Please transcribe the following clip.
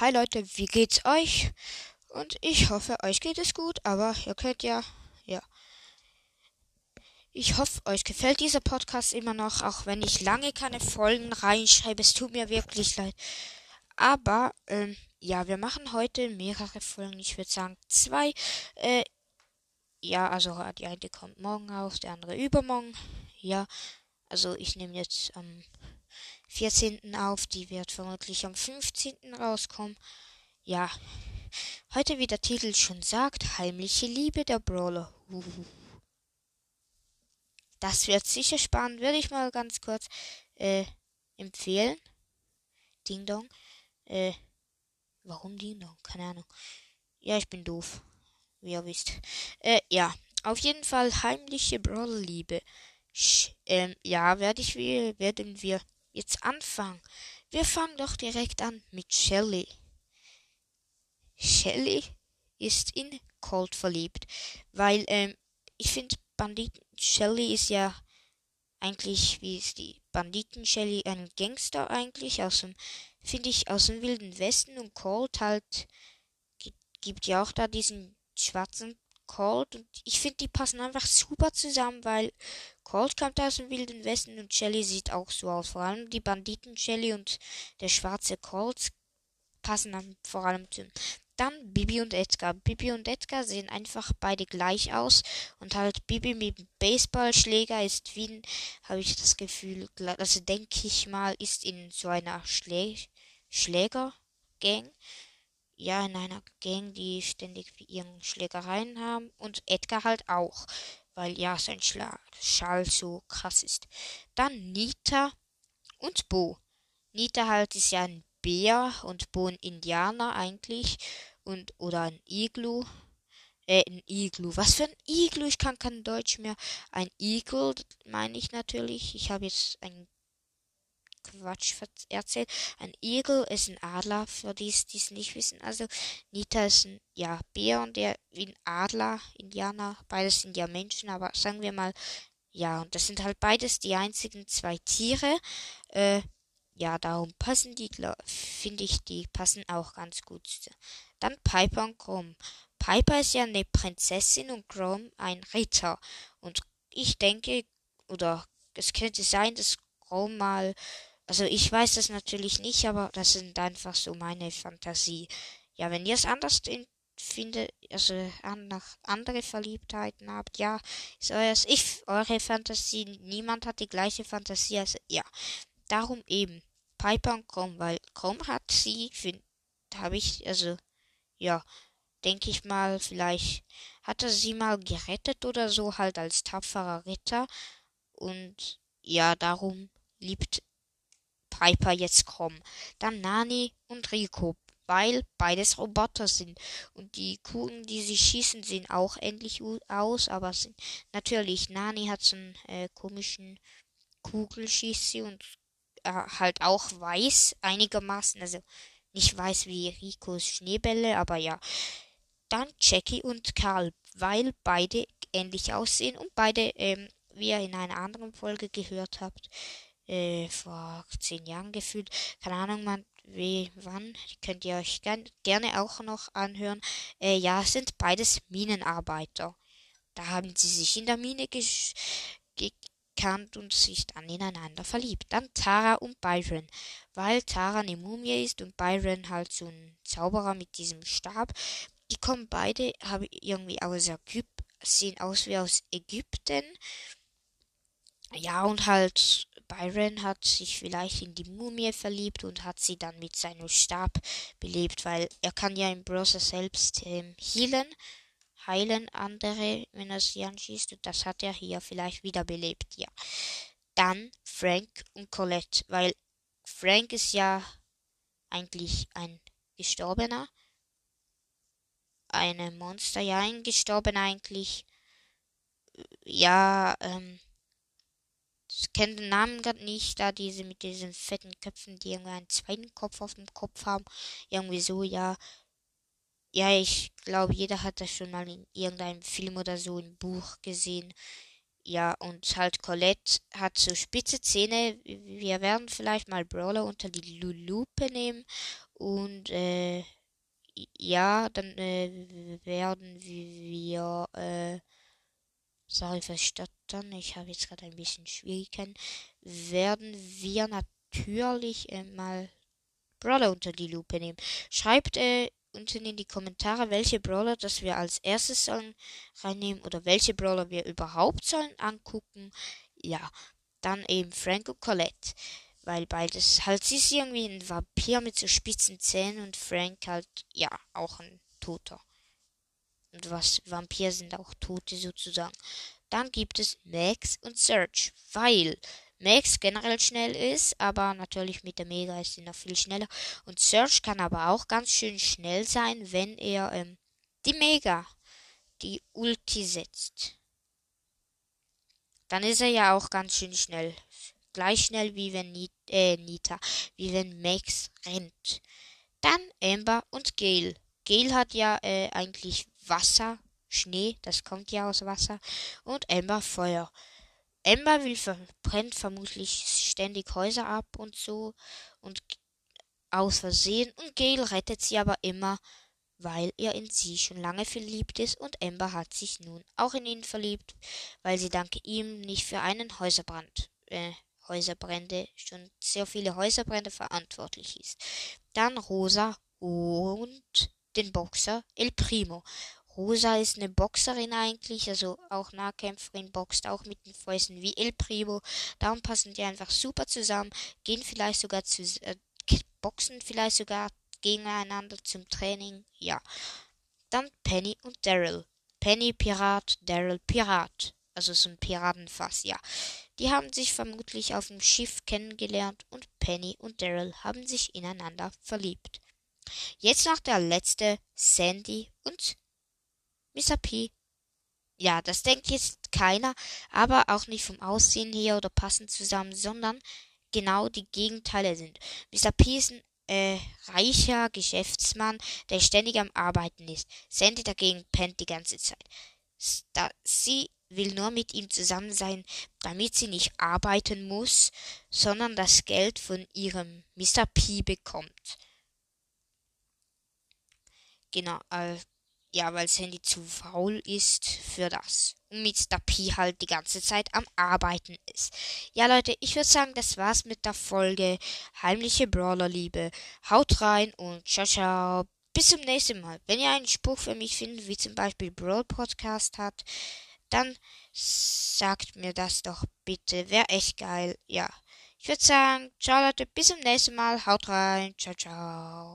Hi Leute, wie geht's euch? Und ich hoffe, euch geht es gut, aber ihr könnt ja, ja. Ich hoffe, euch gefällt dieser Podcast immer noch, auch wenn ich lange keine Folgen reinschreibe. Es tut mir wirklich leid. Aber, ähm, ja, wir machen heute mehrere Folgen. Ich würde sagen zwei. Äh, ja, also die eine kommt morgen auf, der andere übermorgen. Ja, also ich nehme jetzt am ähm, 14. auf. Die wird vermutlich am 15. rauskommen. Ja, heute, wie der Titel schon sagt, heimliche Liebe der Brawler. Das wird sicher spannend, würde ich mal ganz kurz äh, empfehlen. Ding Dong. Äh, warum Ding Dong? Keine Ahnung. Ja, ich bin doof. Wie ihr wisst. Äh, ja. Auf jeden Fall heimliche Brawler-Liebe. Ähm, ja, werde ich, werden wir jetzt anfangen. Wir fangen doch direkt an mit Shelly. Shelly ist in Colt verliebt, weil ähm, ich finde Banditen Shelly ist ja eigentlich wie ist die Banditen Shelly ein Gangster eigentlich aus dem finde ich aus dem wilden Westen und Colt halt gibt ja auch da diesen schwarzen Colt und ich finde, die passen einfach super zusammen, weil Colt kommt aus dem Wilden Westen und Shelly sieht auch so aus. Vor allem die Banditen Shelly und der schwarze Colt passen dann vor allem zu. Dann Bibi und Edgar. Bibi und Edgar sehen einfach beide gleich aus und halt Bibi mit Baseballschläger ist wie, habe ich das Gefühl, also denke ich mal, ist in so einer Schlä Schlägergang ja in einer Gang, die ständig ihren Schlägereien haben und Edgar halt auch, weil ja sein Schlag Schall so krass ist. Dann Nita und Bo. Nita halt ist ja ein Bär und Bo ein Indianer eigentlich und oder ein Iglu. Äh, ein Iglu. Was für ein Iglu? Ich kann kein Deutsch mehr. Ein Igel meine ich natürlich. Ich habe jetzt ein Quatsch erzählt. Ein Igel ist ein Adler, für die es nicht wissen. Also Nita ist ein ja, Bär und der ein Adler, Indianer. Beides sind ja Menschen, aber sagen wir mal, ja, und das sind halt beides die einzigen zwei Tiere. Äh, ja, darum passen die, finde ich, die passen auch ganz gut. Dann Piper und Grom. Piper ist ja eine Prinzessin und Grom ein Ritter. Und ich denke, oder es könnte sein, dass Grom mal also ich weiß das natürlich nicht, aber das sind einfach so meine Fantasie. Ja, wenn ihr es anders findet, also nach andere Verliebtheiten habt, ja, ist eures, ich, eure Fantasie, niemand hat die gleiche Fantasie, also ja. Darum eben, Piper und Chrome, weil Chrome hat sie, habe ich, also, ja, denke ich mal, vielleicht hat er sie mal gerettet oder so, halt als tapferer Ritter. Und ja, darum liebt Piper jetzt kommen. Dann Nani und Rico, weil beides Roboter sind. Und die Kugeln, die sie schießen, sehen auch ähnlich aus, aber sind natürlich, Nani hat so einen äh, komischen Kugelschieße und äh, halt auch weiß einigermaßen, also nicht weiß wie Ricos Schneebälle, aber ja. Dann Jackie und Karl, weil beide ähnlich aussehen und beide, ähm, wie ihr in einer anderen Folge gehört habt, äh, vor zehn Jahren gefühlt. Keine Ahnung, man, wie, wann. Könnt ihr euch gern, gerne auch noch anhören. Äh, ja, sind beides Minenarbeiter. Da haben sie sich in der Mine gekannt und sich dann ineinander verliebt. Dann Tara und Byron. Weil Tara eine Mumie ist und Byron halt so ein Zauberer mit diesem Stab. Die kommen beide, haben irgendwie aus Ägypten, sehen aus wie aus Ägypten. Ja, und halt Byron hat sich vielleicht in die Mumie verliebt und hat sie dann mit seinem Stab belebt, weil er kann ja im Browser selbst ähm, healen, heilen andere, wenn er sie anschießt. Und das hat er hier vielleicht wiederbelebt, ja. Dann Frank und Colette, weil Frank ist ja eigentlich ein Gestorbener. Eine Monster, ja, ein Gestorbener eigentlich. Ja, ähm, ich kenne den Namen gerade nicht, da diese mit diesen fetten Köpfen, die irgendwie einen zweiten Kopf auf dem Kopf haben. Irgendwie so, ja. Ja, ich glaube, jeder hat das schon mal in irgendeinem Film oder so im Buch gesehen. Ja, und halt Colette hat so spitze Zähne. Wir werden vielleicht mal Brawler unter die Lupe nehmen. Und äh, ja, dann äh, werden wir, äh, sorry fürs Stottern, ich habe jetzt gerade ein bisschen Schwierigkeiten, werden wir natürlich äh, mal Brawler unter die Lupe nehmen. Schreibt äh, unten in die Kommentare, welche Brawler das wir als erstes sollen reinnehmen oder welche Brawler wir überhaupt sollen angucken. Ja, dann eben Frank und Colette. Weil beides halt, sie ist irgendwie ein Vampir mit so spitzen Zähnen und Frank halt, ja, auch ein Toter. Und was Vampir sind auch Tote sozusagen. Dann gibt es Max und Search, weil Max generell schnell ist, aber natürlich mit der Mega ist sie noch viel schneller. Und Search kann aber auch ganz schön schnell sein, wenn er ähm, die Mega, die Ulti setzt. Dann ist er ja auch ganz schön schnell. Gleich schnell wie wenn Nita, äh, Nita wie wenn Max rennt. Dann Amber und Gale. Gale hat ja äh, eigentlich Wasser, Schnee, das kommt ja aus Wasser. Und Amber Feuer. Ember will verbrennt vermutlich ständig Häuser ab und so und aus Versehen und Gail rettet sie aber immer, weil er in sie schon lange verliebt ist und Ember hat sich nun auch in ihn verliebt, weil sie dank ihm nicht für einen Häuserbrand, äh, Häuserbrände, schon sehr viele Häuserbrände verantwortlich ist. Dann Rosa und den Boxer El Primo. Rosa ist eine Boxerin eigentlich, also auch Nahkämpferin, boxt auch mit den Fäusten wie El Primo. Darum passen die einfach super zusammen, gehen vielleicht sogar zu, äh, boxen vielleicht sogar gegeneinander zum Training, ja. Dann Penny und Daryl. Penny Pirat, Daryl Pirat. Also so ein Piratenfass, ja. Die haben sich vermutlich auf dem Schiff kennengelernt und Penny und Daryl haben sich ineinander verliebt. Jetzt noch der letzte, Sandy und Mr. P. Ja, das denkt jetzt keiner, aber auch nicht vom Aussehen her oder passend zusammen, sondern genau die Gegenteile sind. Mr. P ist ein äh, reicher Geschäftsmann, der ständig am Arbeiten ist. Sandy dagegen pennt die ganze Zeit. Da, sie will nur mit ihm zusammen sein, damit sie nicht arbeiten muss, sondern das Geld von ihrem Mr. P bekommt. Genau, äh, ja, weil Sandy zu faul ist für das. Und mit P halt die ganze Zeit am Arbeiten ist. Ja, Leute, ich würde sagen, das war's mit der Folge Heimliche Brawlerliebe. Haut rein und ciao, ciao. Bis zum nächsten Mal. Wenn ihr einen Spruch für mich findet, wie zum Beispiel Brawl Podcast hat, dann sagt mir das doch bitte. Wäre echt geil. Ja. Ich würde sagen, ciao Leute, bis zum nächsten Mal. Haut rein. Ciao, ciao.